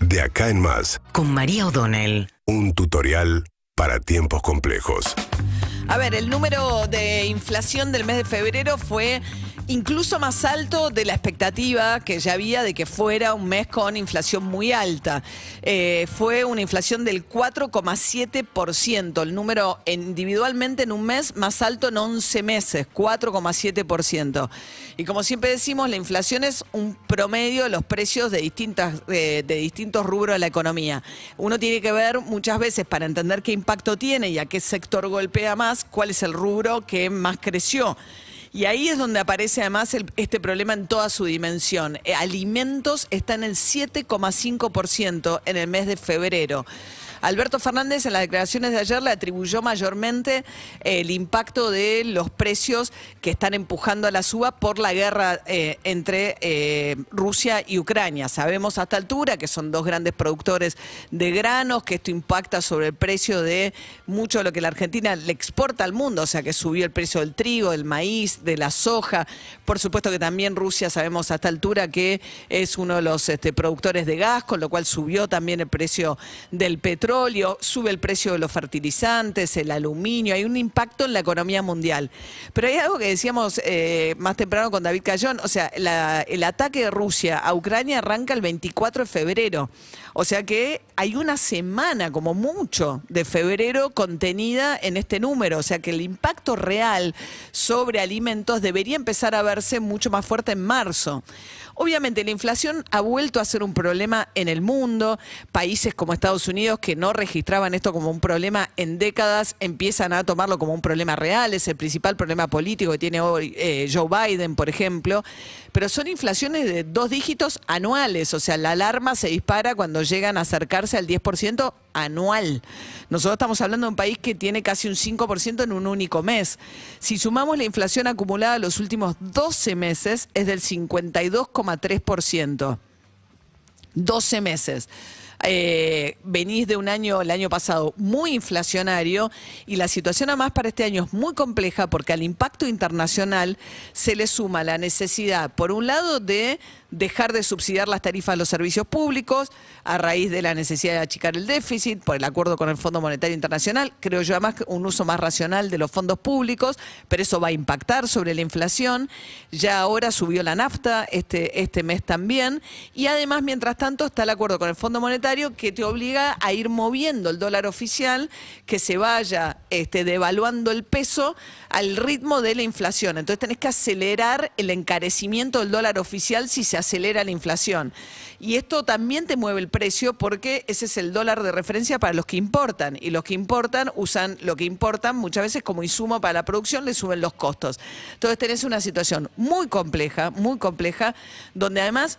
De acá en más, con María O'Donnell. un tutorial para tiempos complejos. A ver, el número de inflación del mes de febrero fue incluso más alto de la expectativa que ya había de que fuera un mes con inflación muy alta. Eh, fue una inflación del 4,7%, el número individualmente en un mes más alto en 11 meses, 4,7%. Y como siempre decimos, la inflación es un promedio de los precios de, distintas, de, de distintos rubros de la economía. Uno tiene que ver muchas veces para entender qué impacto tiene y a qué sector golpea más, cuál es el rubro que más creció. Y ahí es donde aparece además el- este problema en toda su dimensión. Eh, alimentos está en el 7,5% en el mes de febrero. Alberto Fernández en las declaraciones de ayer le atribuyó mayormente el impacto de los precios que están empujando a la suba por la guerra eh, entre eh, Rusia y Ucrania. Sabemos a esta altura que son dos grandes productores de granos, que esto impacta sobre el precio de mucho de lo que la Argentina le exporta al mundo, o sea que subió el precio del trigo, del maíz, de la soja. Por supuesto que también Rusia sabemos a esta altura que es uno de los este, productores de gas, con lo cual subió también el precio del petróleo, sube el precio de los fertilizantes, el aluminio, hay un impacto en la economía mundial. Pero hay algo que decíamos eh, más temprano con David Cayón, o sea, la- el ataque de Rusia a Ucrania arranca el 24 de febrero. O sea que hay una semana, como mucho, de febrero contenida en este número. O sea que el impacto real sobre alimentos debería empezar a verse mucho más fuerte en marzo. Obviamente la inflación ha vuelto a ser un problema en el mundo. Países como Estados Unidos que no registraban esto como un problema en décadas empiezan a tomarlo como un problema real. Es el principal problema político que tiene hoy eh, Joe Biden, por ejemplo. Pero son inflaciones de dos dígitos anuales. O sea, la alarma se dispara cuando llegan a acercarse al 10% anual. Nosotros estamos hablando de un país que tiene casi un 5% en un único mes. Si sumamos la inflación acumulada los últimos 12 meses, es del 52,3%. 12 meses. Eh, venís de un año, el año pasado, muy inflacionario y la situación además para este año es muy compleja porque al impacto internacional se le suma la necesidad, por un lado, de dejar de subsidiar las tarifas de los servicios públicos a raíz de la necesidad de achicar el déficit por el acuerdo con el Fondo Monetario Internacional. Creo yo además un uso más racional de los fondos públicos, pero eso va a impactar sobre la inflación. Ya ahora subió la nafta este, este mes también. Y además, mientras tanto, está el acuerdo con el Fondo Monetario que te obliga a ir moviendo el dólar oficial, que se vaya este, devaluando el peso al ritmo de la inflación. Entonces tenés que acelerar el encarecimiento del dólar oficial si se acelera la inflación. Y esto también te mueve el precio porque ese es el dólar de referencia para los que importan. Y los que importan usan lo que importan muchas veces como insumo para la producción, le suben los costos. Entonces tenés una situación muy compleja, muy compleja, donde además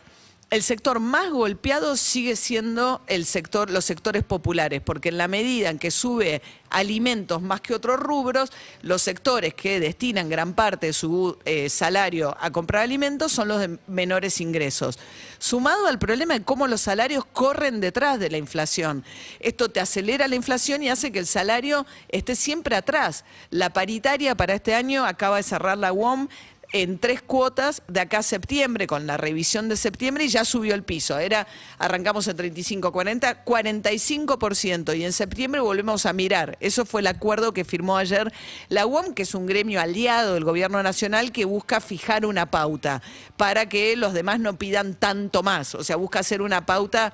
el sector más golpeado sigue siendo el sector, los sectores populares, porque en la medida en que sube alimentos más que otros rubros, los sectores que destinan gran parte de su eh, salario a comprar alimentos son los de menores ingresos. Sumado al problema de cómo los salarios corren detrás de la inflación. Esto te acelera la inflación y hace que el salario esté siempre atrás. La paritaria para este año acaba de cerrar la UOM en tres cuotas de acá a septiembre, con la revisión de septiembre, y ya subió el piso. Era, arrancamos en 35, 40, 45%, y en septiembre volvemos a mirar. Eso fue el acuerdo que firmó ayer la UOM, que es un gremio aliado del gobierno nacional que busca fijar una pauta para que los demás no pidan tanto más. O sea, busca hacer una pauta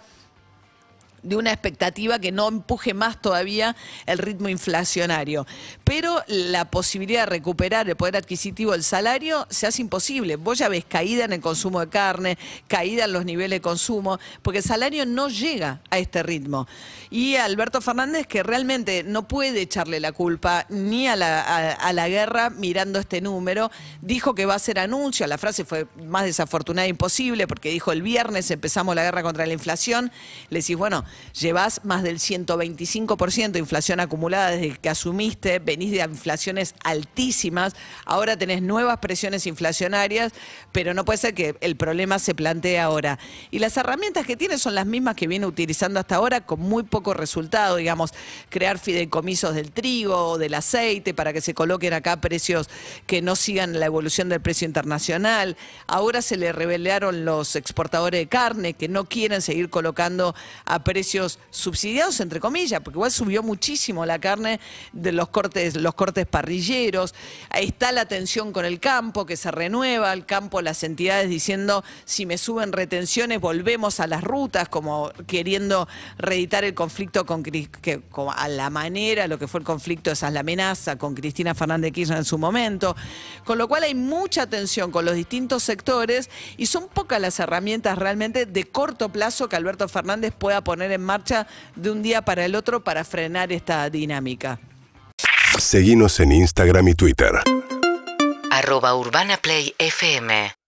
de una expectativa que no empuje más todavía el ritmo inflacionario. Pero la posibilidad de recuperar el poder adquisitivo del salario se hace imposible. Vos ya ves caída en el consumo de carne, caída en los niveles de consumo, porque el salario no llega a este ritmo. Y Alberto Fernández, que realmente no puede echarle la culpa ni a la, a- la guerra mirando este número, dijo que va a hacer anuncio, la frase fue más desafortunada e imposible, porque dijo el viernes empezamos la guerra contra la inflación, le decís, bueno, llevas más del 125% de inflación acumulada desde que asumiste, venís de inflaciones altísimas, ahora tenés nuevas presiones inflacionarias, pero no puede ser que el problema se plantee ahora. Y las herramientas que tiene son las mismas que viene utilizando hasta ahora con muy poco resultado, digamos, crear fideicomisos del trigo del aceite para que se coloquen acá precios que no sigan la evolución del precio internacional. Ahora se le revelaron los exportadores de carne que no quieren seguir colocando a precios subsidiados, entre comillas, porque igual subió muchísimo la carne de los cortes, los cortes parrilleros. Ahí está la tensión con el campo, que se renueva el campo, las entidades diciendo si me suben retenciones, volvemos a las rutas, como queriendo reeditar el conflicto con, que, a la manera, lo que fue el conflicto, esa es la amenaza con Cristina Fernández Kirchner en su momento. Con lo cual hay mucha tensión con los distintos sectores y son pocas las herramientas realmente de corto plazo que Alberto Fernández pueda poner en marcha de un día para el otro para frenar esta dinámica. Seguimos en Instagram y Twitter. Arroba Urbana Play FM